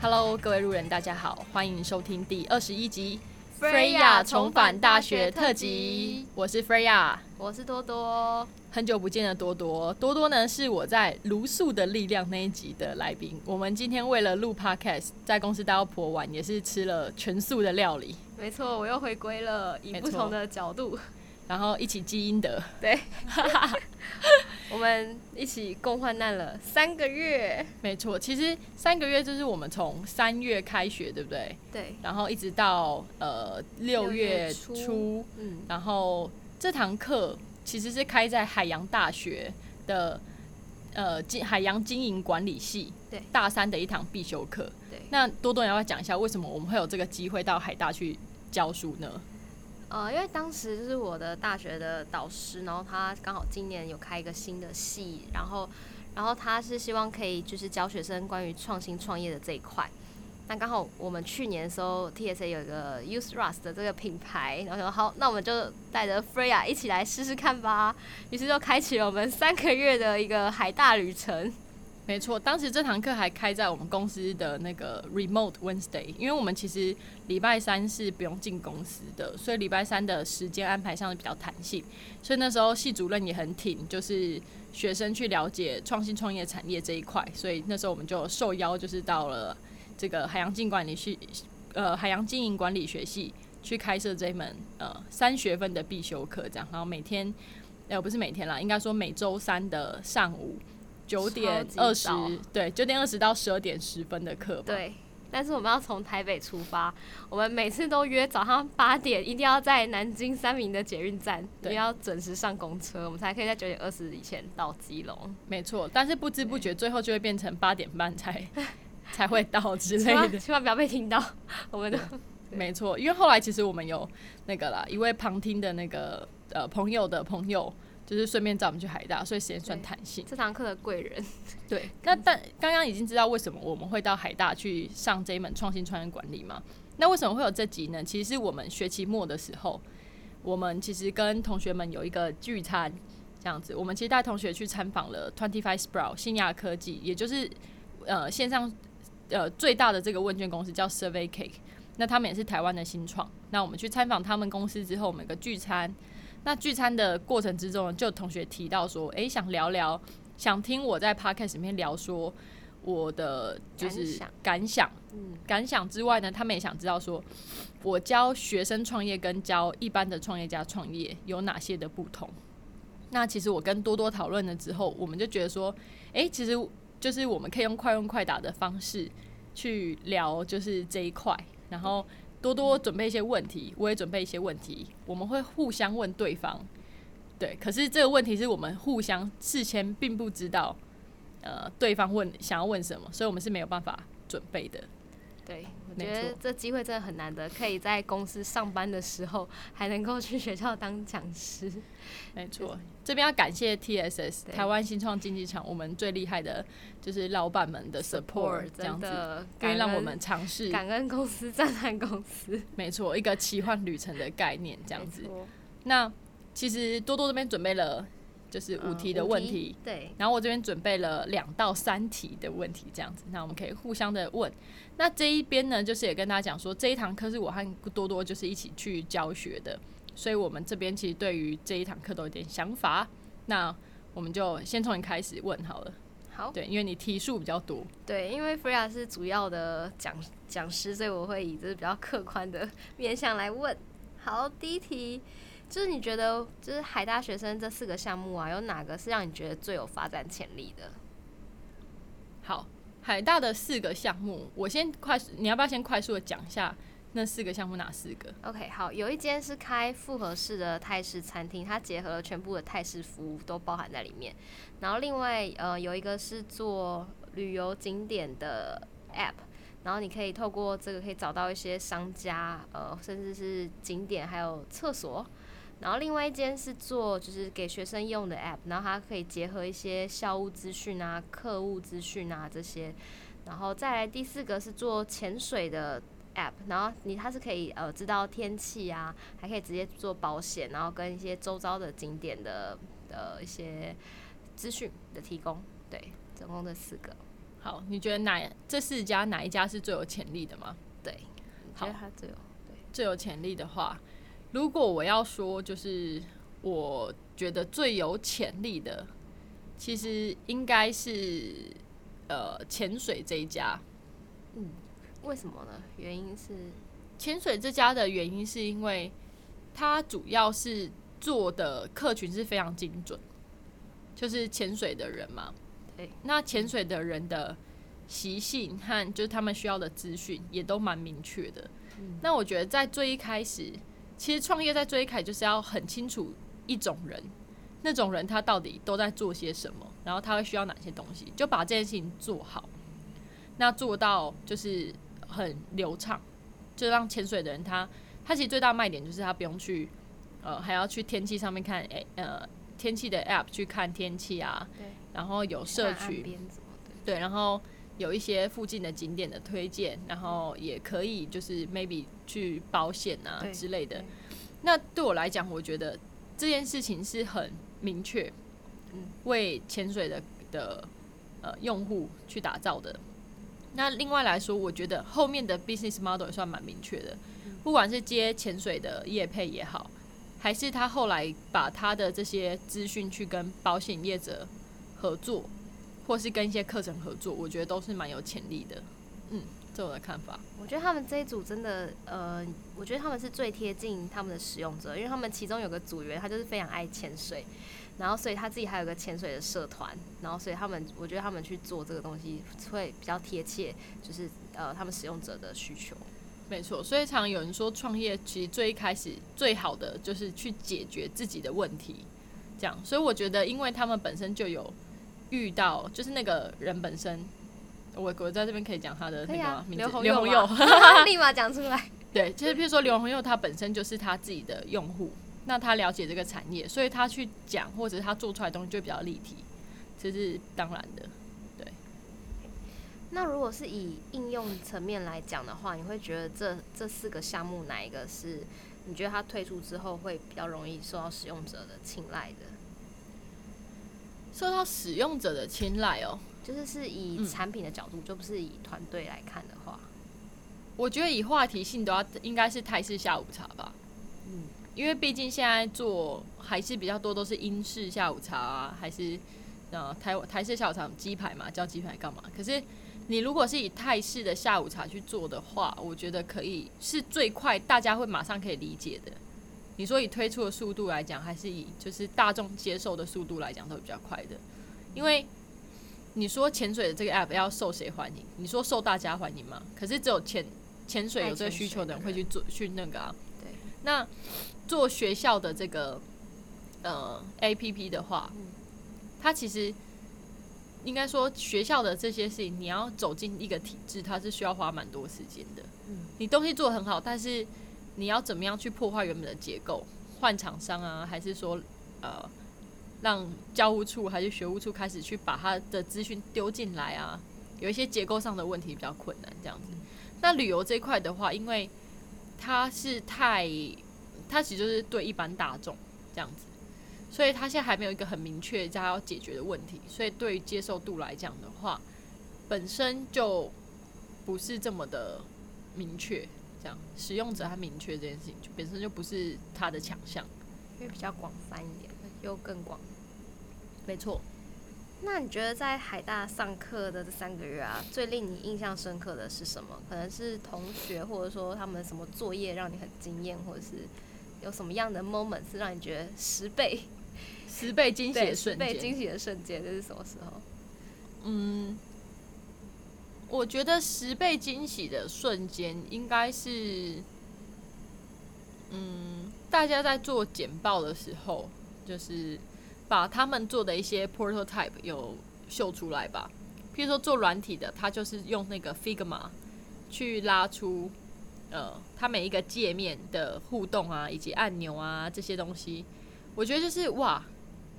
Hello，各位路人，大家好，欢迎收听第二十一集《Freya 重返大学特辑》。我是 Freya，我是多多。很久不见的多多，多多呢是我在《卢素的力量》那一集的来宾。我们今天为了录 Podcast，在公司待到颇晚，也是吃了全素的料理。没错，我又回归了，以不同的角度，然后一起积阴德。对，我们一起共患难了三个月。没错，其实三个月就是我们从三月开学，对不对？对。然后一直到呃六月初，嗯，然后这堂课。其实是开在海洋大学的呃经海洋经营管理系对大三的一堂必修课。对，那多多要不要讲一下为什么我们会有这个机会到海大去教书呢？呃，因为当时就是我的大学的导师，然后他刚好今年有开一个新的系，然后然后他是希望可以就是教学生关于创新创业的这一块。那刚好我们去年的时候，TSA 有一个 Use Rust 的这个品牌，然后说好，那我们就带着 Freya 一起来试试看吧。于是就开启了我们三个月的一个海大旅程。没错，当时这堂课还开在我们公司的那个 Remote Wednesday，因为我们其实礼拜三是不用进公司的，所以礼拜三的时间安排上是比较弹性。所以那时候系主任也很挺，就是学生去了解创新创业产业这一块，所以那时候我们就受邀，就是到了。这个海洋经管理系，呃，海洋经营管理学系去开设这一门呃三学分的必修课，这样，然后每天，呃，不是每天啦，应该说每周三的上午九点二十，对，九点二十到十二点十分的课。对，但是我们要从台北出发，我们每次都约早上八点，一定要在南京三明的捷运站，一定要准时上公车，我们才可以在九点二十以前到基隆。没错，但是不知不觉最后就会变成八点半才。才会到之类的，千万不要被听到。我们的没错，因为后来其实我们有那个啦，一位旁听的那个呃朋友的朋友，就是顺便找我们去海大，所以时间算弹性。这堂课的贵人，对。那但刚刚已经知道为什么我们会到海大去上这一门创新创业管理嘛？那为什么会有这集呢？其实是我们学期末的时候，我们其实跟同学们有一个聚餐，这样子。我们其实带同学去参访了 Twenty Five Sprout 新亚科技，也就是呃线上。呃，最大的这个问卷公司叫 Survey Cake，那他们也是台湾的新创。那我们去参访他们公司之后，我们有个聚餐。那聚餐的过程之中，就同学提到说，哎，想聊聊，想听我在 Podcast 里面聊说我的就是感想。嗯，感想之外呢，他们也想知道说，我教学生创业跟教一般的创业家创业有哪些的不同。那其实我跟多多讨论了之后，我们就觉得说，哎，其实。就是我们可以用快问快答的方式去聊，就是这一块，然后多多准备一些问题，我也准备一些问题，我们会互相问对方。对，可是这个问题是我们互相事先并不知道，呃，对方问想要问什么，所以我们是没有办法准备的。对，觉得这机会真的很难得，可以在公司上班的时候还能够去学校当讲师。没错，这边要感谢 TSS 台湾新创竞技场，我们最厉害的就是老板们的 support，这样子，可以让我们尝试感恩公司，赞叹公司。没错，一个奇幻旅程的概念，这样子。那其实多多这边准备了。就是五题的问题，对。然后我这边准备了两到三题的问题，这样子，那我们可以互相的问。那这一边呢，就是也跟大家讲说，这一堂课是我和多多就是一起去教学的，所以我们这边其实对于这一堂课都有点想法。那我们就先从你开始问好了。好，对，因为你题数比较多。对，因为 Freya 是主要的讲讲师，所以我会以这是比较客观的 面向来问。好，第一题。就是你觉得，就是海大学生这四个项目啊，有哪个是让你觉得最有发展潜力的？好，海大的四个项目，我先快速，你要不要先快速的讲一下那四个项目哪四个？OK，好，有一间是开复合式的泰式餐厅，它结合了全部的泰式服务都包含在里面。然后另外呃有一个是做旅游景点的 App，然后你可以透过这个可以找到一些商家呃甚至是景点还有厕所。然后另外一间是做就是给学生用的 app，然后它可以结合一些校务资讯啊、课务资讯啊这些。然后再来第四个是做潜水的 app，然后你它是可以呃知道天气啊，还可以直接做保险，然后跟一些周遭的景点的呃一些资讯的提供。对，总共这四个。好，你觉得哪这四家哪一家是最有潜力的吗？对，你觉得它最有对最有潜力的话，如果我要说，就是我觉得最有潜力的，其实应该是呃潜水这一家。嗯，为什么呢？原因是潜水这家的原因是因为它主要是做的客群是非常精准，就是潜水的人嘛。对，那潜水的人的习性和就是他们需要的资讯也都蛮明确的。那我觉得在最一开始，其实创业在最一开就是要很清楚一种人，那种人他到底都在做些什么，然后他会需要哪些东西，就把这件事情做好，那做到就是很流畅，就让潜水的人他他其实最大卖点就是他不用去呃还要去天气上面看诶呃天气的 app 去看天气啊，对，然后有社看岸群边什么的。对，然后有一些附近的景点的推荐，然后也可以就是 maybe 去保险啊之类的。那对我来讲，我觉得这件事情是很明确，嗯为潜水的的呃用户去打造的。那另外来说，我觉得后面的 business model 也算蛮明确的，不管是接潜水的业配也好，还是他后来把他的这些资讯去跟保险业者合作，或是跟一些课程合作，我觉得都是蛮有潜力的。嗯，这我的看法。我觉得他们这一组真的，呃，我觉得他们是最贴近他们的使用者，因为他们其中有个组员，他就是非常爱潜水，然后所以他自己还有个潜水的社团，然后所以他们，我觉得他们去做这个东西会比较贴切，就是呃他们使用者的需求。没错，所以常有人说创业其实最一开始最好的就是去解决自己的问题，这样。所以我觉得，因为他们本身就有遇到，就是那个人本身，我我在这边可以讲他的那个名字刘宏刘宏佑佑嘛，立马讲出来。对，就是譬如说刘红佑他本身就是他自己的用户，那他了解这个产业，所以他去讲或者是他做出来的东西就比较立体，这是当然的。对那如果是以应用层面来讲的话，你会觉得这这四个项目哪一个是你觉得它推出之后会比较容易受到使用者的青睐的？受到使用者的青睐哦，就是是以嗯产品的角度，就不是以团队来看的话，我觉得以话题性都要应该是泰式下午茶吧。嗯，因为毕竟现在做还是比较多都是英式下午茶啊，还是呃台台式下午茶鸡排嘛，叫鸡排干嘛？可是你如果是以泰式的下午茶去做的话，我觉得可以是最快，大家会马上可以理解的。你说以推出的速度来讲，还是以就是大众接受的速度来讲，都比较快的。因为你说潜水的这个 app 要受谁欢迎？你说受大家欢迎吗？可是只有潜潜水有这个需求的人会去做去那个啊。对。那做学校的这个呃 A P P 的话，嗯它其实应该说学校的这些事情，你要走进一个体制，它是需要花蛮多时间的。嗯你东西做得很好，但是你要怎么样去破坏原本的结构？换厂商啊，还是说呃让教务处还是学务处开始去把他的资讯丢进来啊？有一些结构上的问题比较困难，这样子。那旅游这一块的话，因为它是太，它其实就是对一般大众这样子，所以它现在还没有一个很明确它要解决的问题，所以对于接受度来讲的话，本身就不是这么的明确。这样，使用者他明确这件事情，就本身就不是他的强项。因为比较广泛一点，又更广。没错，那你觉得在海大上课的这三个月啊，最令你印象深刻的是什么？可能是同学，或者说他们什么作业让你很惊艳，或者是有什么样的 moment 是让你觉得十倍十倍惊喜的瞬间。十倍惊喜的瞬间，这是什么时候？嗯，我觉得十倍惊喜的瞬间应该是，嗯，大家在做简报的时候，就是把他们做的一些 prototype 有秀出来吧。譬如说做软体的，他就是用那个 Figma 去拉出，呃，他每一个界面的互动啊，以及按钮啊这些东西，我觉得就是哇，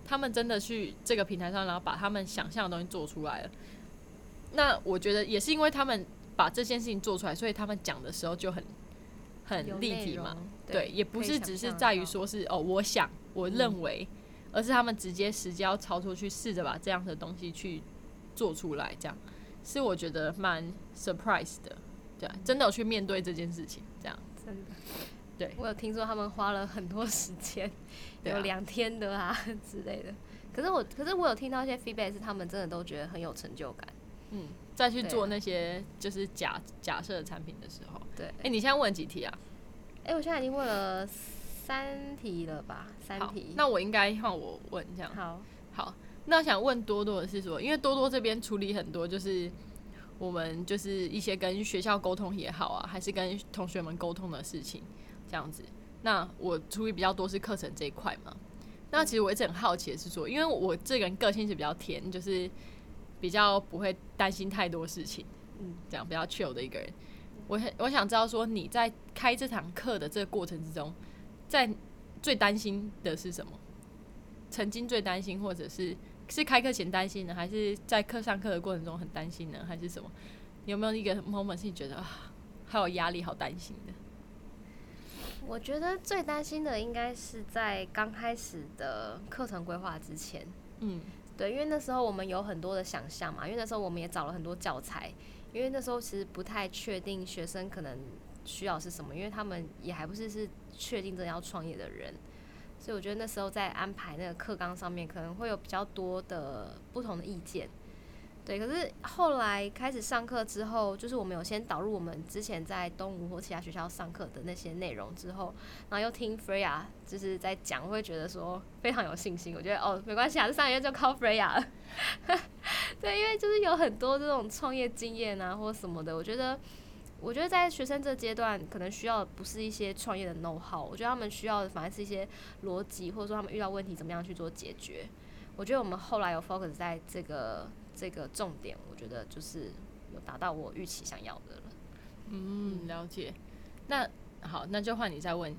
他们真的去这个平台上，然后把他们想象的东西做出来了。那我觉得也是因为他们把这件事情做出来，所以他们讲的时候就很很立体嘛。对，也不是只是在于说是哦，我想，我认为，而是他们直接实际要操作去，试着把这样的东西去做出来，这样是我觉得蛮 surprise 的，对，真的有去面对这件事情，这样，真的。对我有听说他们花了很多时间，有两天的啊 之类的。可是我，可是我有听到一些 feedback 是他们真的都觉得很有成就感。嗯，再去做那些就是假假设产品的时候，对，哎、你现在问几题啊？哎、我现在已经问了三题了吧？三题。，那我应该换我问这样。好，好，那我想问多多的是说，因为多多这边处理很多，就是我们就是一些跟学校沟通也好啊，还是跟同学们沟通的事情这样子。那我处理比较多是课程这一块嘛。那其实我一直很好奇的是说，因为我这个人个性是比较甜，就是比较不会担心太多事情，嗯，这样比较 chill 的一个人。我很我想知道说你在开这堂课的这个过程之中，在最担心的是什么？曾经最担心，或者是是开课前担心呢，还是在课上课的过程中很担心呢，还是什么？你有没有一个 moment 是你觉得啊，好有压力、好担心的？我觉得最担心的应该是在刚开始的课程规划之前。嗯对，因为那时候我们有很多的想象嘛，因为那时候我们也找了很多教材，因为那时候其实不太确定学生可能需要是什么，因为他们也还不是是确定真的要创业的人，所以我觉得那时候在安排那个课纲上面可能会有比较多的不同的意见。对，可是后来开始上课之后，就是我们有先导入我们之前在东吴或其他学校上课的那些内容之后，然后又听 Freya 就是在讲，会觉得说非常有信心。我觉得哦，没关系啊，这上一页就靠 Freya 了。对，因为就是有很多这种创业经验啊，或什么的，我觉得，我觉得在学生这阶段，可能需要不是一些创业的 know how，我觉得他们需要的反而是一些逻辑，或者说他们遇到问题怎么样去做解决。我觉得我们后来有 focus 在这个这个重点，我觉得就是有达到我预期想要的了。嗯，了解。那好，那就换你再问，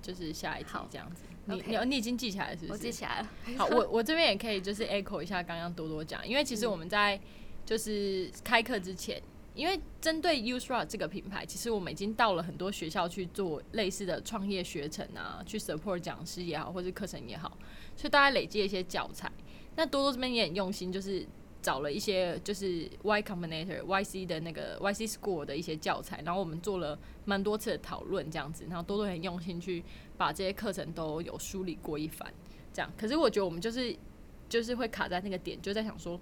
就是下一题这样子。你你你已经记起来了是不是？我记起来了。好，我我这边也可以就是 echo 一下刚刚多多讲，因为其实我们在就是开课之前，因为针对 Usra 这个品牌，其实我们已经到了很多学校去做类似的创业学程啊，去 support 讲师也好，或是课程也好，所以大家累积一些教材。那多多这边也很用心，就是找了一些就是 Y Combinator YC 的那个 YC School 的一些教材，然后我们做了蛮多次的讨论这样子，然后多多很用心去把这些课程都有梳理过一番。这样。可是我觉得我们就是就是会卡在那个点，就在想说，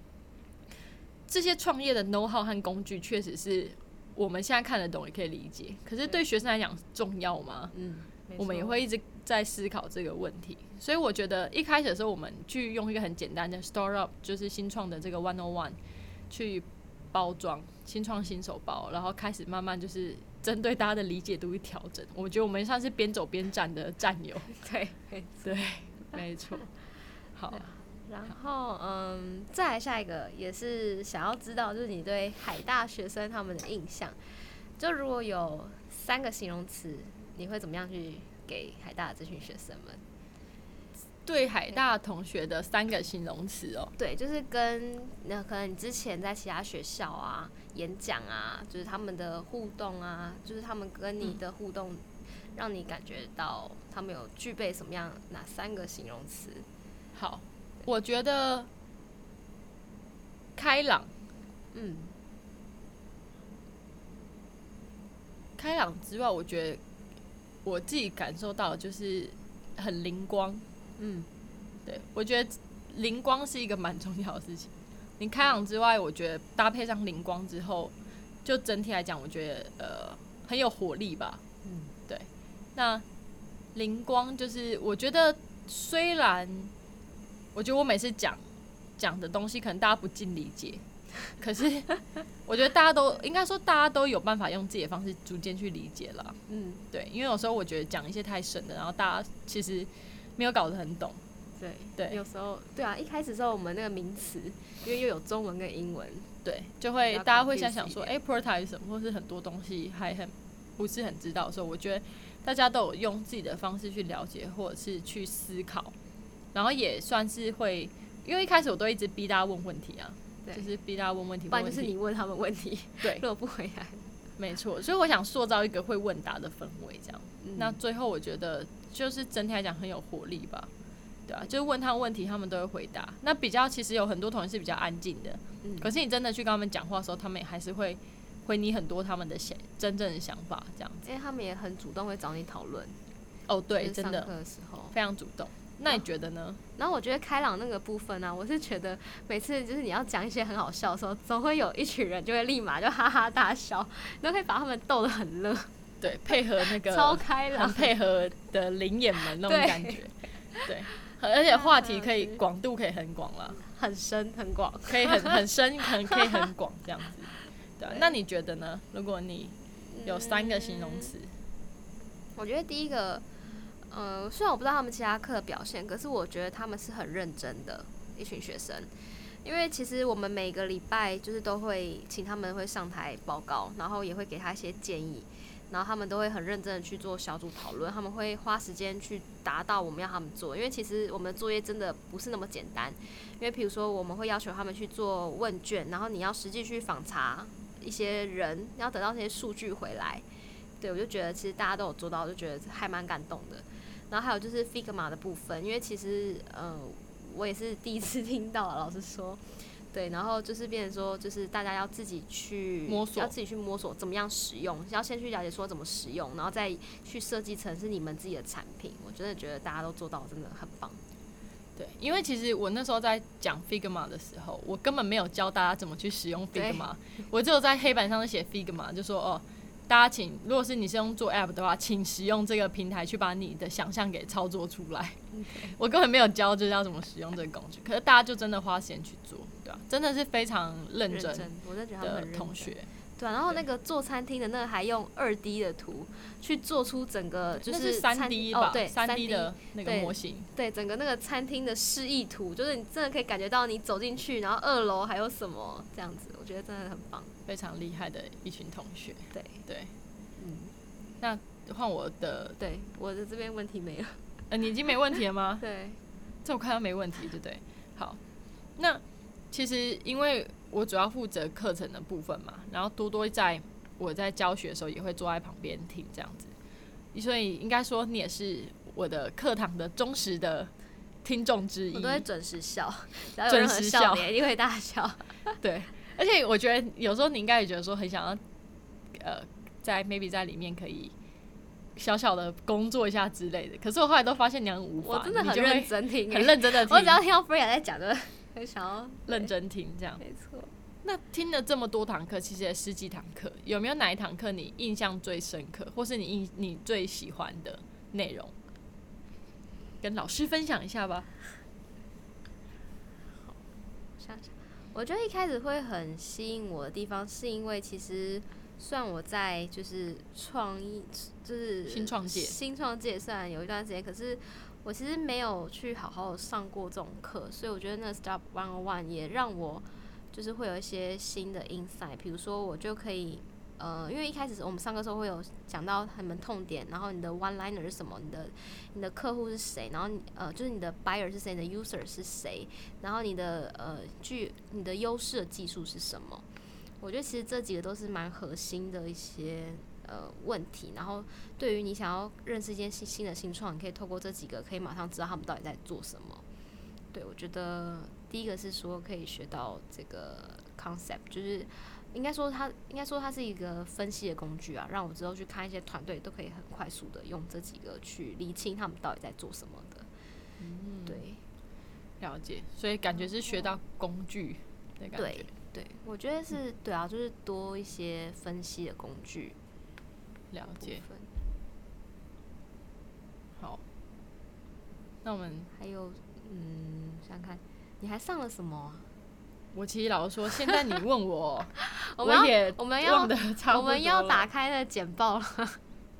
这些创业的 know how 和工具确实是我们现在看得懂，也可以理解。可是对学生来讲重要吗？嗯，我们也错会一直在思考这个问题。所以我觉得一开始的时候，我们去用一个很简单的 store up，就是新创的这个 One on One 去包装新创新手包，然后开始慢慢就是针对大家的理解度去调整。我觉得我们算是边走边站的战友。对，没 对，没错。好，然后，嗯，再来下一个也是想要知道，就是你对海大学生他们的印象。就如果有三个形容词，你会怎么样去给海大的这群学生们？对海大同学的三个形容词哦，对，就是跟那可能你之前在其他学校啊演讲啊，就是他们的互动啊，就是他们跟你的互动，让你感觉到他们有具备什么样哪三个形容词？好，我觉得开朗，嗯，开朗之外，我觉得我自己感受到就是很灵光。嗯，对我觉得灵光是一个蛮重要的事情。你开朗之外，我觉得搭配上灵光之后，就整体来讲，我觉得呃很有活力吧。嗯，对。那灵光就是我觉得虽然我觉得我每次讲讲的东西可能大家不尽理解，可是我觉得大家都应该说大家都有办法用自己的方式逐渐去理解了。嗯，对，因为有时候我觉得讲一些太深的，然后大家其实没有搞得很懂。对对有时候对啊，一开始时候我们那个名词，因为又有中文跟英文，对，就会大家会想想说，哎、p o r t a 是什么，或是很多东西还很不是很知道的时候，我觉得大家都有用自己的方式去了解，或者是去思考，然后也算是会，因为一开始我都一直逼大家问问题啊，对就是逼大家问问题，不然就是你问他们问题，对如果不回答，没错，所以我想塑造一个会问答的氛围，这样。嗯那最后我觉得就是整体来讲很有活力吧，对啊，就是问他们问题，他们都会回答。那比较其实有很多同学是比较安静的，嗯可是你真的去跟他们讲话的时候，他们也还是会回你很多他们的想真正的想法，这样子。因为他们也很主动会找你讨论，哦，对，真的。非常主动。那你觉得呢？然后我觉得开朗那个部分呢、啊我是觉得每次就是你要讲一些很好笑的时候，总会有一群人就会立马就哈哈大笑，你都可以把他们逗得很乐，对，配合那个超开朗。配合的灵眼们那种感觉，对，而且话题可以广度可以很广了，很深很广，可以很很深，很可以很广这样子。对，那你觉得呢？如果你有三个形容词，我觉得第一个，呃，虽然我不知道他们其他课的表现，可是我觉得他们是很认真的一群学生。因为其实我们每个礼拜就是都会请他们会上台报告，然后也会给他一些建议，然后他们都会很认真的去做小组讨论，他们会花时间去达到我们要他们做。因为其实我们的作业真的不是那么简单，因为比如说我们会要求他们去做问卷，然后你要实际去访查一些人，要得到这些数据回来。对，我就觉得其实大家都有做到，就觉得还蛮感动的。然后还有就是 Figma 的部分，因为其实嗯、呃我也是第一次 听到，老师说，对，然后就是变成说，就是大家要自己去摸索要自己去摸索怎么样使用，要先去了解说怎么使用，然后再去设计成是你们自己的产品。我真的觉得大家都做到，真的很棒。对，因为其实我那时候在讲 Figma 的时候，我根本没有教大家怎么去使用 Figma，我只有在黑板上写 Figma，就说哦，大家请，如果是你是用做 App 的话，请使用这个平台去把你的想象给操作出来。我根本没有教就是要怎么使用这个工具，可是大家就真的花时间去做，对吧、真的是非常认真我真的觉得他们。同学，对啊，然后那个做餐厅的那个还用二 D 的图去做出整个就是三 D 吧？哦对，三 D 的那个模型，对整个那个餐厅的示意图，就是你真的可以感觉到你走进去，然后二楼还有什么这样子，我觉得真的很棒。非常厉害的一群同学。对对，嗯，那换我的，对，我的这边问题没了。呃，你已经没问题了吗？对，这我看到没问题，对不对？好，那其实因为我主要负责课程的部分嘛，然后多多在我在教学的时候也会坐在旁边听这样子，所以应该说你也是我的课堂的忠实的听众之一我都。会准时笑，只要有准任何笑点一定会大笑。对，而且我觉得有时候你应该也觉得说很想要，呃，在 maybe 在里面可以小小的工作一下之类的，可是我后来都发现你很无法，我真的很认真听、很欸，认真的听，我只要听到 Freya 在讲，的很想要 认。真听这样。没错，那听了这么多堂课，其实也十几堂课，有没有哪一堂课你印象最深刻，或是你印你最喜欢的内容？跟老师分享一下吧。好想想，我觉得一开始会很吸引我的地方，是因为其实虽然我在就是创意，就是新创界新创界虽然有一段时间，可是我其实没有去好好上过这种课，所以我觉得那 Stop One on One 也让我就是会有一些新的 insight，比如说我就可以。呃，因为一开始我们上课时候会有讲到他们痛点，然后你的 one liner 是什么，你的你的客户是谁，然后你呃就是你的 buyer 是谁，你的 user 是谁，然后你的呃具你的优势的技术是什么？我觉得其实这几个都是蛮核心的一些呃问题。然后对于你想要认识一间新新的新创，你可以透过这几个，可以马上知道他们到底在做什么。对我觉得第一个是说可以学到这个 concept，就是应该说它应该说它是一个分析的工具啊，让我之后去看一些团队都可以很快速的用这几个去厘清他们到底在做什么的。嗯，对。了解，所以感觉是学到工具的感觉对。对，我觉得是对啊，就是多一些分析的工具了解，好。那我们，还有嗯，想想看，你还上了什么啊、我其实老实说，现在你问我，我们要也我们要忘得差不多我们要打开的简报了，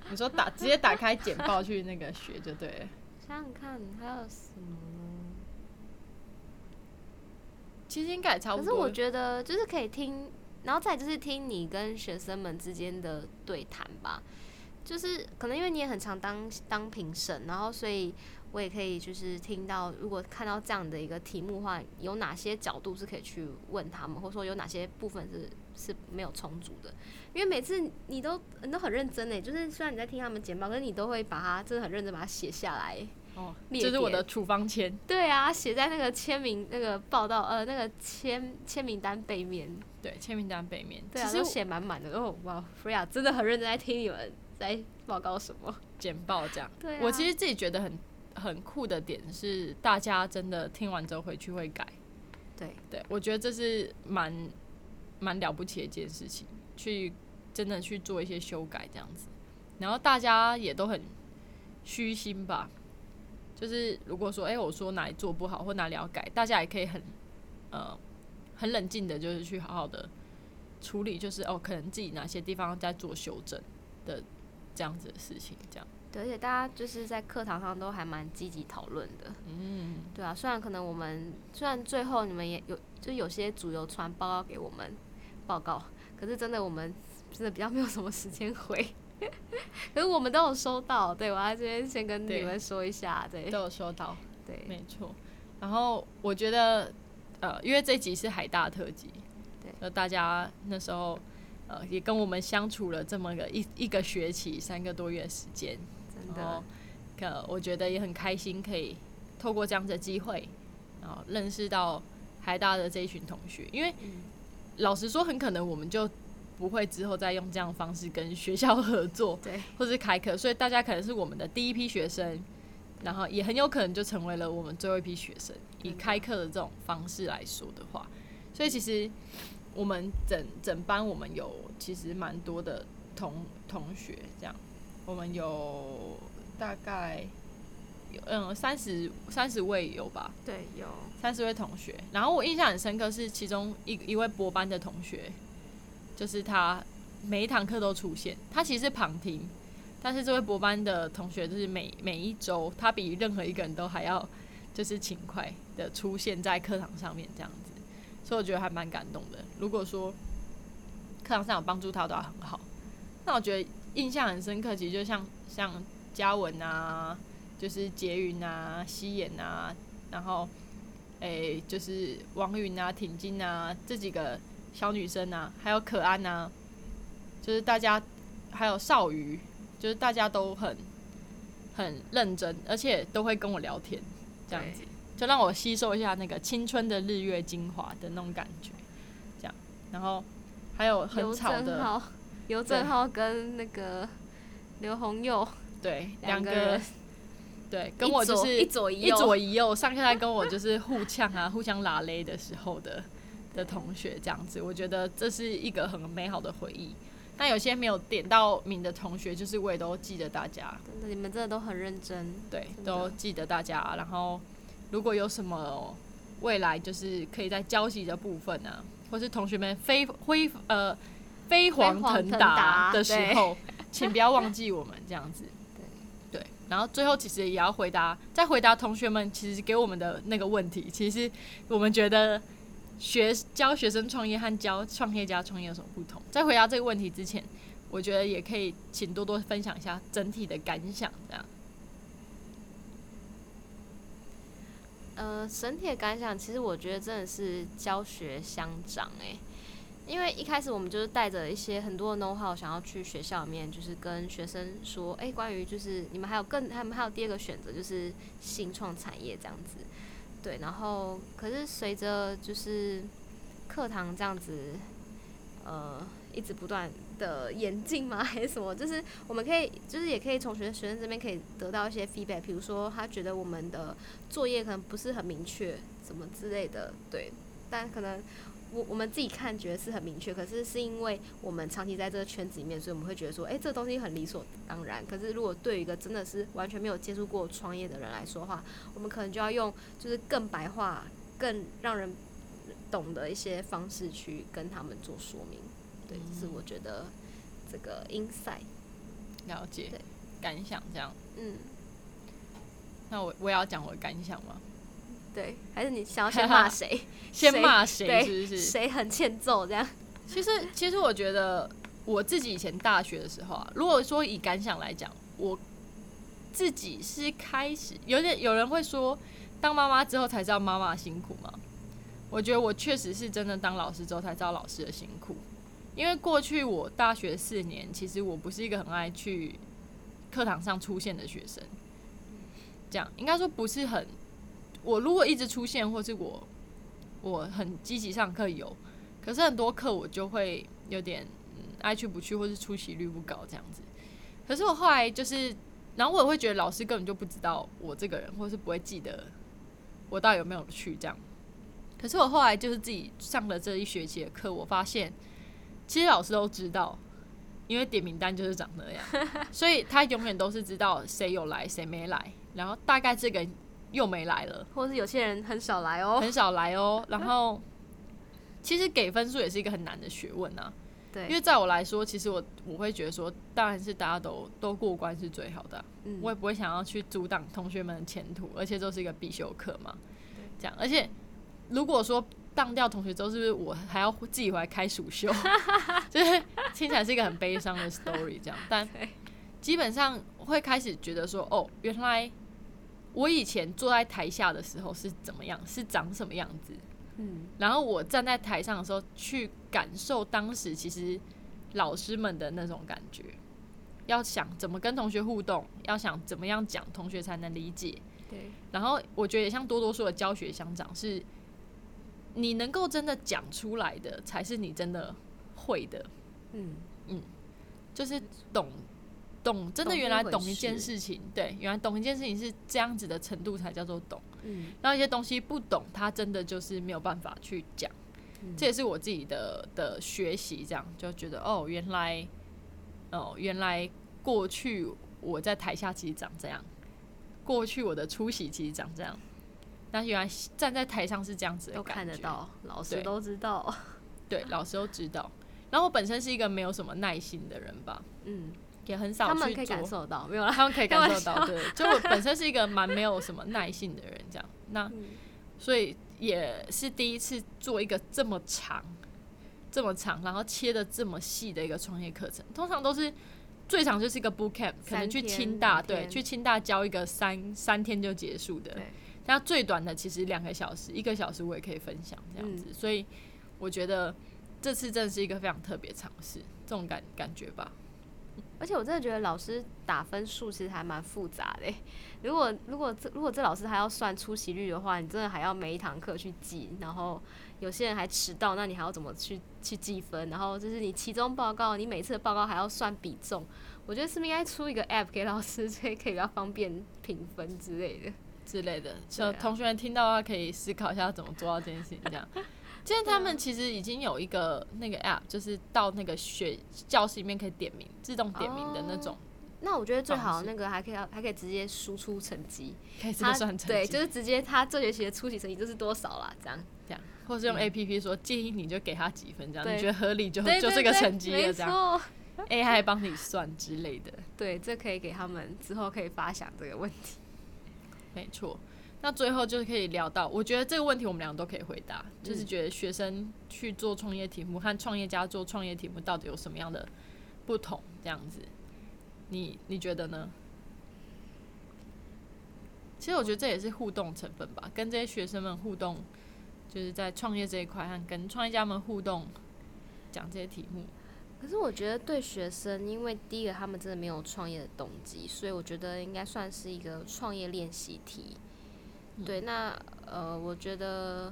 你说打直接打开简报去那个学就对了。想想看还有什么呢？其实应该也差不多。可是我觉得就是可以听，然后再就是听你跟学生们之间的对谈吧。就是可能因为你也很常当当评审，然后所以我也可以就是听到，如果看到这样的一个题目的话，有哪些角度是可以去问他们，或者说有哪些部分是是没有充足的。因为每次你都你都很认真诶，就是虽然你在听他们简报，可是你都会把它真的很认真把它写下来。哦，这是我的处方签。对啊，写在那个签名那个报道呃那个签签名单背面。对，签名单背面。对啊，都写满满的。哦，哇，Freya 真的很认真在听你们在报告什么简报这样。对，我其实自己觉得很。很酷的点是，大家真的听完之后回去会改。对对，我觉得这是蛮蛮了不起的一件事情，去真的去做一些修改这样子。然后大家也都很虚心吧，就是如果说哎我说哪里做不好或哪里要改，大家也可以很呃很冷静的，就是去好好的处理，就是哦可能自己哪些地方在做修正的这样子的事情，这样。对，而且大家就是在课堂上都还蛮积极讨论的。嗯，对啊，虽然可能我们虽然最后你们也有，就有些组有传报告给我们报告，可是真的我们真的比较没有什么时间回。可是我们都有收到，对我在这边先跟你们说一下，对，都有收到，对，没错。然后我觉得，呃，因为这集是海大特辑，对，就大家那时候呃也跟我们相处了这么个一一个学期三个多月时间。然后，呃，我觉得也很开心，可以透过这样的机会，然后认识到海大的这一群同学。因为老实说，很可能我们就不会之后再用这样的方式跟学校合作，对，或是开课。所以大家可能是我们的第一批学生，然后也很有可能就成为了我们最后一批学生。以开课的这种方式来说的话，所以其实我们整整班我们有其实蛮多的同同学这样。我们有大概有嗯三十三十位有吧？对，有三十位同学。然后我印象很深刻是其中一一位博班的同学，就是他每一堂课都出现。他其实是旁听，但是这位博班的同学就是每每一周他比任何一个人都还要就是勤快的出现在课堂上面这样子，所以我觉得还蛮感动的。如果说课堂上有帮助他的话，很好。那我觉得。印象很深刻，其实就像像嘉文啊，就是杰云啊、西妍啊，然后诶，就是王云啊、挺进啊这几个小女生啊，还有可安啊，就是大家还有少瑜，就是大家都很很认真，而且都会跟我聊天，这样子。就让我吸收一下那个青春的日月精华的那种感觉，这样，然后还有很吵的。刘正浩跟那个刘洪佑，对，两个人，对，跟我就是一左一左一右，上课在跟我就是互呛啊，互相拉勒的时候的的同学这样子，我觉得这是一个很美好的回忆。那有些没有点到名的同学，就是我也都记得大家，真的，你们真的都很认真，对，都记得大家。然后如果有什么未来就是可以在交集的部分呢，或是同学们非挥呃。飞黄腾达的时候，请不要忘记我们这样子。对对，然后最后其实也要回答，在回答同学们其实给我们的那个问题。其实我们觉得学教学生创业和教创业家创业有什么不同？在回答这个问题之前，我觉得也可以请多多分享一下整体的感想，这样。呃，整体的感想，其实我觉得真的是教学相长哎。因为一开始我们就是带着一些很多的 know how，想要去学校里面，就是跟学生说，哎，关于就是你们还有更，他们还有第二个选择，就是新创产业这样子，对。然后，可是随着就是课堂这样子，呃，一直不断的演进吗？还是什么？就是我们可以，就是也可以从学学生这边可以得到一些 feedback，比如说他觉得我们的作业可能不是很明确，什么之类的，对。但可能。我我们自己看觉得是很明确，可是是因为我们长期在这个圈子里面，所以我们会觉得说，哎，这个东西很理所当然。可是如果对于一个真的是完全没有接触过创业的人来说的话，我们可能就要用就是更白话、更让人懂的一些方式去跟他们做说明。对，这是我觉得这个 insight 了解对感想这样。嗯，那我我也要讲我的感想吗？对，还是你想要先骂谁？先骂谁？是不是？谁很欠揍？这样？其实，其实我觉得我自己以前大学的时候啊，如果说以感想来讲，我自己是开始有点有人会说，当妈妈之后才知道妈妈辛苦吗？我觉得我确实是真的当老师之后才知道老师的辛苦，因为过去我大学四年，其实我不是一个很爱去课堂上出现的学生，这样应该说不是很。我如果一直出现，或是我我很积极上课有，可是很多课我就会有点爱去不去，或是出席率不高这样子。可是我后来就是，然后我也会觉得老师根本就不知道我这个人，或是不会记得我到底有没有去这样。可是我后来就是自己上了这一学期的课，我发现其实老师都知道，因为点名单就是长那样，所以他永远都是知道谁有来谁没来，然后大概这个。又没来了，或者是有些人很少来哦，很少来哦。然后，其实给分数也是一个很难的学问啊。对，因为在我来说，其实我我会觉得说，当然是大家都都过关是最好的。嗯，我也不会想要去阻挡同学们的前途，而且这是一个必修课嘛。这样，而且如果说当掉同学之后，是不是我还要自己回来开暑修？就是听起来是一个很悲伤的 story。这样，但 基本上会开始觉得说，哦，原来。我以前坐在台下的时候是怎么样？是长什么样子？嗯，然后我站在台上的时候，去感受当时其实老师们的那种感觉。要想怎么跟同学互动，要想怎么样讲，同学才能理解。对。然后我觉得也像多多说的教学相长，是你能够真的讲出来的，才是你真的会的。嗯嗯，就是懂。懂，真的原来懂一件事情，对，原来懂一件事情是这样子的程度才叫做懂。嗯，然后一些东西不懂，他真的就是没有办法去讲。这也是我自己的的学习，这样就觉得哦，原来，哦，原来过去我在台下其实长这样，过去我的出席其实长这样，那原来站在台上是这样子，都看得到，老师都知道，对，老师都知道。然后我本身是一个没有什么耐心的人吧，嗯。也很少，他们可以感受到，没有，他们可以感受到，对，就我本身是一个蛮没有什么耐性的人，这样，那所以也是第一次做一个这么长、这么长，然后切的这么细的一个创业课程。通常都是最长就是一个 boot camp，可能去清大，对，去清大教一个三三天就结束的。那最短的其实两个小时，一个小时我也可以分享这样子。所以我觉得这次真的是一个非常特别尝试，这种感感觉吧。而且我真的觉得老师打分数其实还蛮复杂的。如果如果这如果这老师还要算出席率的话，你真的还要每一堂课去记。然后有些人还迟到，那你还要怎么去去计分？然后就是你期中报告，你每次的报告还要算比重。我觉得是不是应该出一个 app 给老师，所以可以比较方便评分之类的之类的。就同学们听到的话，可以思考一下怎么做到这件事情，这样。现在他们其实已经有一个那个 app，就是到那个学教室里面可以点名，自动点名的那种。那我觉得最好那个还可以还可以直接输出成绩，可以直接算成绩。对，就是直接他这学期的出席成绩就是多少啦，这样这样，或是用 app 说建议你就给他几分，这样你觉得合理就就这个成绩了，这样。AI 还帮你算之类的。对，这可以给他们之后可以发想这个问题。没错。那最后就是可以聊到，我觉得这个问题我们两个都可以回答，就是觉得学生去做创业题目和创业家做创业题目到底有什么样的不同？这样子，你你觉得呢？其实我觉得这也是互动成分吧，跟这些学生们互动，就是在创业这一块和跟创业家们互动，讲这些题目。可是我觉得对学生，因为第一个他们真的没有创业的动机，所以我觉得应该算是一个创业练习题。对，那呃，我觉得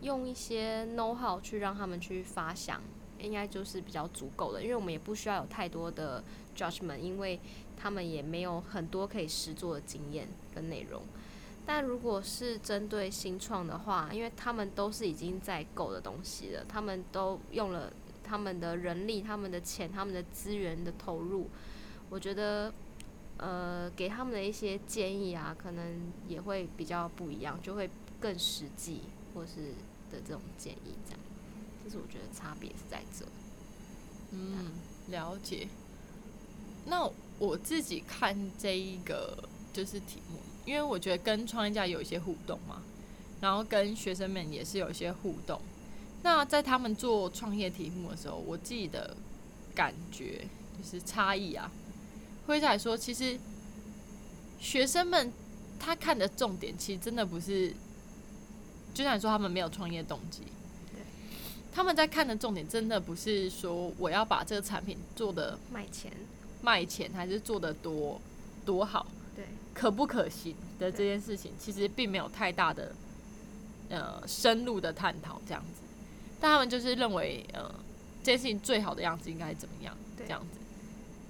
用一些 know how 去让他们去发想，应该就是比较足够的，因为我们也不需要有太多的 judgment，因为他们也没有很多可以实做的经验跟内容。但如果是针对新创的话，因为他们都是已经在够的东西了，他们都用了他们的人力、他们的钱、他们的资源的投入，我觉得。呃，给他们的一些建议啊，可能也会比较不一样，就会更实际，或是的这种建议，这样，就是我觉得差别是在这。嗯，了解。那我自己看这一个就是题目，因为我觉得跟创业家有一些互动嘛，然后跟学生们也是有一些互动。那在他们做创业题目的时候，我自己的感觉就是差异啊。会来说，其实学生们他看的重点其实真的不是，就像你说他们没有创业动机，他们在看的重点真的不是说我要把这个产品做的卖钱，卖钱，还是做的多多好，对，可不可行的这件事情，其实并没有太大的呃深入的探讨这样子，但他们就是认为呃这件事情最好的样子应该怎么样这样子，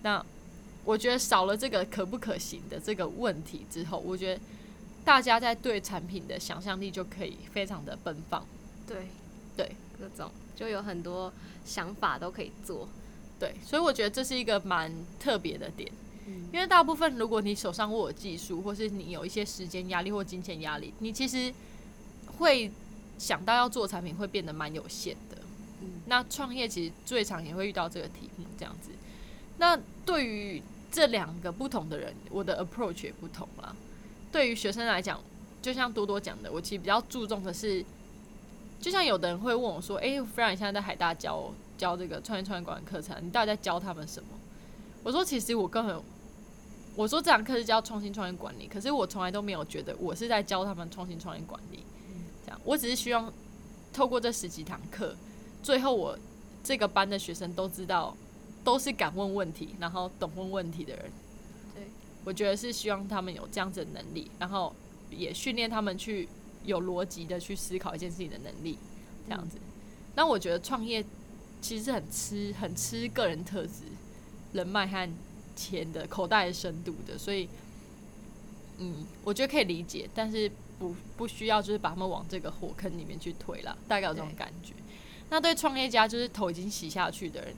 那我觉得少了这个可不可行的这个问题之后，我觉得大家在对产品的想象力就可以非常的奔放。对，对，各种就有很多想法都可以做。对，所以我觉得这是一个蛮特别的点，嗯因为大部分如果你手上握有技术，或是你有一些时间压力或金钱压力，你其实会想到要做产品会变得蛮有限的。嗯那创业其实最常也会遇到这个题目这样子。那对于这两个不同的人，我的 approach 也不同啦。对于学生来讲，就像多多讲的，我其实比较注重的是，就像有的人会问我说：“诶 f r a n 你现在在海大教教这个创业创业管理课程，你到底在教他们什么？”我说：“其实我根本，我说这堂课是教创新创业管理，可是我从来都没有觉得我是在教他们创新创业管理。这样，我只是希望透过这十几堂课，最后我这个班的学生都知道，都是敢问问题，然后懂问问题的人。对，我觉得是希望他们有这样子的能力，然后也训练他们去有逻辑的去思考一件事情的能力，这样子。那我觉得创业其实是很吃很吃个人特质、人脉和钱的口袋的深度的，所以，嗯，我觉得可以理解，但是不不需要就是把他们往这个火坑里面去推了，大概有这种感觉。那对创业家就是头已经洗下去的人，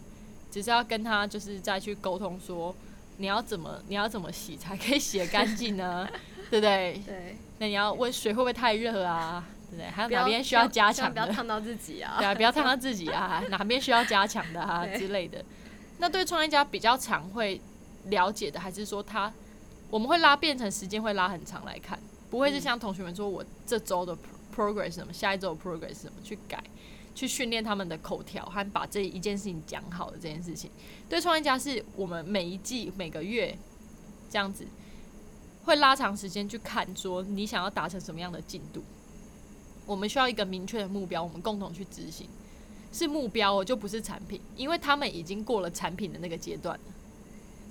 只是要跟他就是再去沟通说，你要怎么你要怎么洗才可以洗得干净呢？对不对？对，那你要问水会不会太热啊？对不对？还有哪边需要加强的？不要烫到自己啊。对啊，不要烫到自己啊，哪边需要加强的啊之类的。那对创业家比较常会了解的，还是说他我们会拉变成时间会拉很长来看，不会是嗯像同学们说我这周的 pro- progress 什么，下一周的 progress 什么去改，去训练他们的口条和把这一件事情讲好的这件事情。对创业家是我们每一季每个月这样子会拉长时间去看，说你想要达成什么样的进度。我们需要一个明确的目标，我们共同去执行。是目标哦，就不是产品，因为他们已经过了产品的那个阶段。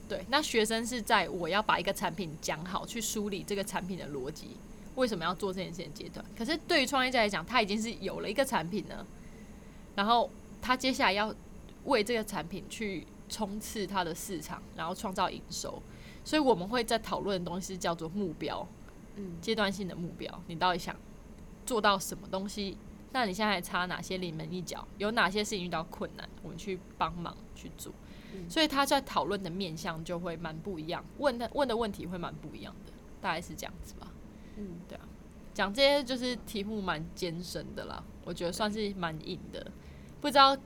对，那学生是在我要把一个产品讲好，去梳理这个产品的逻辑，为什么要做这件事情阶段。可是对于创业家来讲，他已经是有了一个产品了，然后他接下来要为这个产品去冲刺它的市场，然后创造营收。所以我们会在讨论的东西叫做目标，嗯，阶段性的目标，你到底想做到什么东西？那你现在还差哪些临门一脚？有哪些事情遇到困难，我们去帮忙去做。嗯所以他在讨论的面向就会蛮不一样，问的问的问题会蛮不一样的，大概是这样子吧。嗯，对啊，讲这些就是题目蛮艰深的啦，我觉得算是蛮硬的。不知道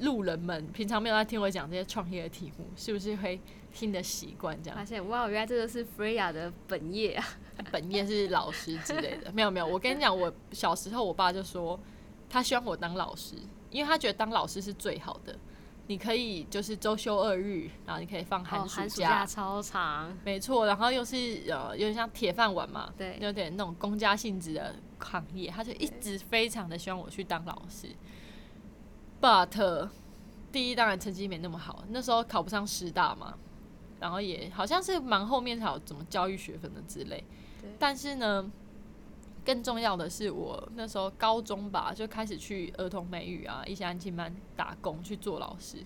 路人们平常没有在听我讲这些创业的题目，是不是会听得习惯这样发？现哇，原来这个是 Freya 的本业啊。本业是老师之类的，没有没有。我跟你讲，我小时候我爸就说，他希望我当老师，因为他觉得当老师是最好的。你可以就是周休二日，然后你可以放哦，寒暑寒暑假，假超长。没错。然后又是呃有点像铁饭碗嘛，对有点那种公家性质的行业，他就一直非常的希望我去当老师。But 第一当然成绩没那么好，那时候考不上师大嘛，然后也好像是蛮后面才有怎么教育学分的之类对。但是呢，更重要的是我那时候高中吧就开始去儿童美语啊一些安亲班打工去做老师，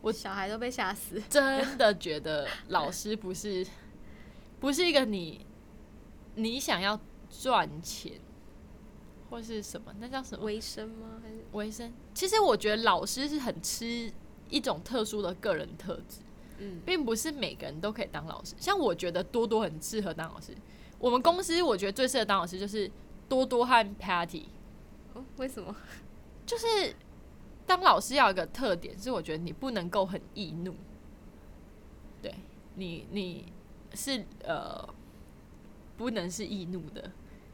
我小孩都被吓死。真的觉得老师不是不是一个你你想要赚钱或是什么，那叫什么维生吗？还是维生？其实我觉得老师是很吃一种特殊的个人特质，嗯，并不是每个人都可以当老师。像我觉得多多很适合当老师，我们公司我觉得最适合当老师就是多多和 Patty，哦，为什么？就是当老师要有一个特点，是我觉得你不能够很易怒，对你你是呃不能是易怒的，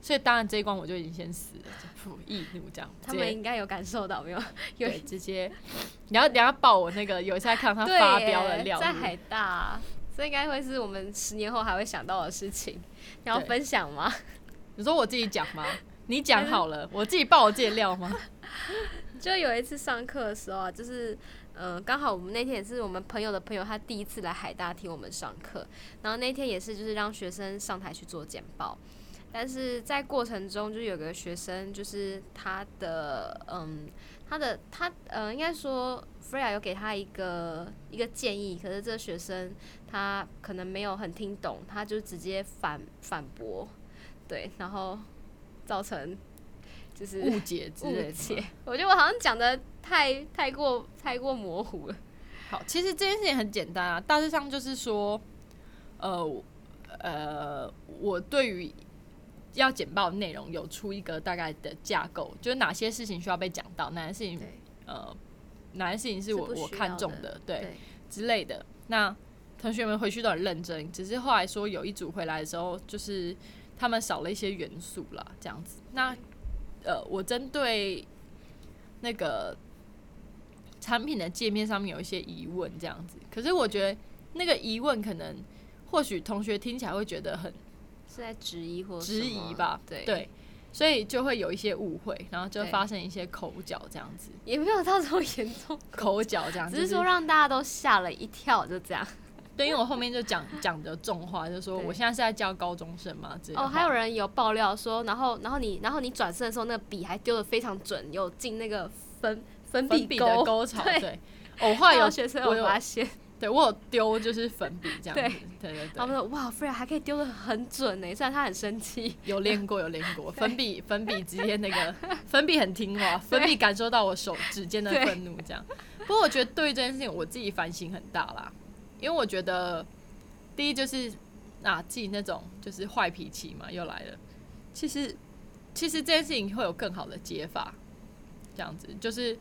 所以当然这一关我就已经先死了，就不易怒这样。他们应该有感受到没有？有对直接，你要等一下报我那个有一次在看他发飙的料，在海大，这应该会是我们十年后还会想到的事情。你要分享吗？你说我自己讲吗？你讲好了，我自己爆我自己的料吗？就有一次上课的时候啊，就是嗯，呃刚、好我们那天也是我们朋友的朋友，他第一次来海大听我们上课，然后那天也是就是让学生上台去做简报，但是在过程中就有个学生就是他的嗯，他的他呃，应该说 Freya 有给他一个一个建议，可是这个学生他可能没有很听懂，他就直接反反驳，对，然后造成就是误解之类解。我觉得我好像讲的太太过太过模糊了。好，其实这件事情很简单啊，大致上就是说，呃我呃，我对于要简报内容有出一个大概的架构，就是哪些事情需要被讲到，哪些事情呃，哪些事情是我我看中的，对对之类的。那同学们回去都很认真，只是后来说有一组回来的时候，就是他们少了一些元素啦，这样子。那呃，我针对那个产品的界面上面有一些疑问，这样子。可是我觉得那个疑问可能或许同学听起来会觉得很是在质疑或质疑吧，对，对，所以就会有一些误会，然后就发生一些口角这样子，也没有到这么严重，口角这样，只是说让大家都吓了一跳，就这样。对，因为我后面就讲讲的重话，就说我现在是在教高中生嘛，哦，还有人有爆料说，然后然后你然后你转身的时候，那个笔还丢的非常准，有进那个粉粉粉笔的沟沟槽，对对，我后来 有学生我发现，对我有丢就是粉笔这样子，对对对，他们说哇 r e 还可以丢的很准呢，虽然他很生气，有练过有练过，粉笔粉笔直接那个粉笔很听话，粉笔感受到我手指尖的愤怒这样。不过我觉得对于这件事情我自己反省很大啦，因为我觉得第一就是啊自己那种就是坏脾气嘛又来了，其实其实这件事情会有更好的解法，这样子就是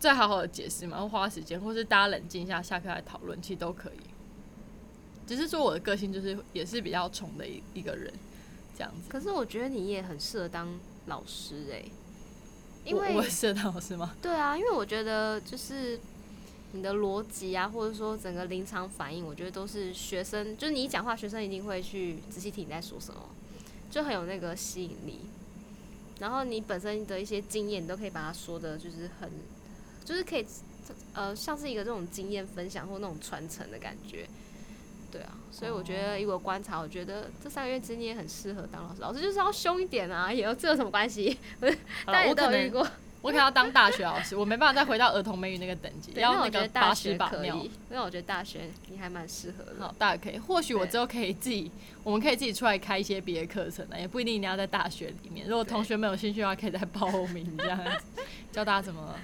再好好的解释嘛，或花时间，或是大家冷静一下，下课来讨论，其实都可以。只是说我的个性就是也是比较宠的一一个人，这样子。可是我觉得你也很适合当老师哎、因我为我是当老师吗？对啊，因为我觉得就是你的逻辑啊，或者说整个临场反应，我觉得都是学生，就是你一讲话，学生一定会去仔细听你在说什么，就很有那个吸引力。然后你本身的一些经验，你都可以把它说的，就是很，就是可以，呃，像是一个这种经验分享或那种传承的感觉。对啊，所以我觉得以我观察，我觉得这三个月之内也很适合当老师。老师就是要凶一点啊，也有这有什么关系？好大家也了我可能都有遇过。我可能要当大学老师，我没办法再回到儿童美语那个等级，对，要那个把屎大学可把尿。以，那我觉得大学你还蛮适合的。好，大家可以，或许我之后可以自己，我们可以自己出来开一些别的课程啊，也不一定一定要在大学里面。如果同学们有兴趣的话，可以再报名这样子，教大家怎么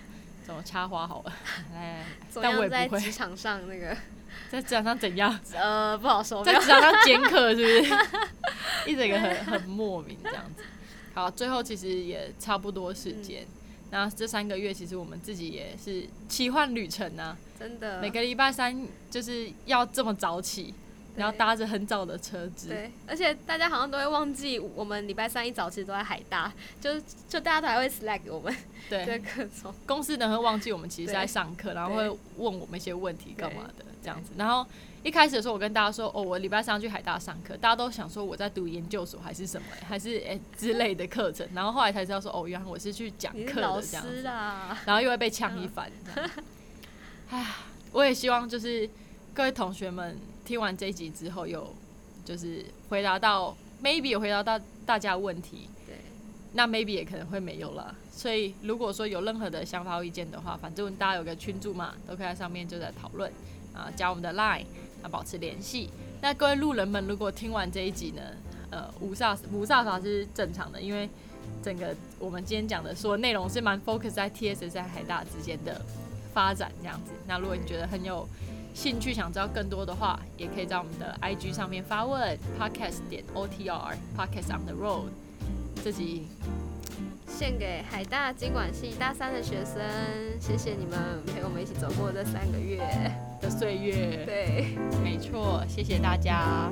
怎么插花好了。来来来，怎么但我也在不会职场上那个 在职场上怎样？呃不好说，在职场上兼课是不是？一整个很很莫名这样子。好，最后其实也差不多时间。嗯那这三个月，其实我们自己也是奇幻旅程啊。真的每个礼拜三就是要这么早起，然后搭着很早的车子。对，而且大家好像都会忘记，我们礼拜三一早其实都在海大，就就大家都还会 slack 我们对，对各种公司人会忘记我们其实是在上课，然后对会问我们一些问题干嘛的对这样子。然后一开始的时候，我跟大家说，哦，我礼拜三要去海大上课，大家都想说我在读研究所还是什么、还是诶、之类的课程。然后后来才知道说，哦，原来我是去讲课的这样子然后又会被呛一番。这样 唉，我也希望就是各位同学们听完这一集之后，有就是回答到 maybe 有回答到大家的问题，对，那 maybe 也可能会没有了。所以如果说有任何的想法或意见的话，反正大家有个群组嘛，都可以在上面就在讨论啊，加我们的 line，啊保持联系。那各位路人们，如果听完这一集呢，呃，无煞无煞法是正常的，因为整个我们今天讲的所有内容是蛮 focus 在 TS 在海大之间的发展这样子。那如果你觉得很有兴趣，想知道更多的话，也可以在我们的 IG 上面发问，podcast 点 OTR podcast on the road。这集献给海大经管系大三的学生，谢谢你们陪我们一起走过这三个月，的岁月，对。没错，谢谢大家。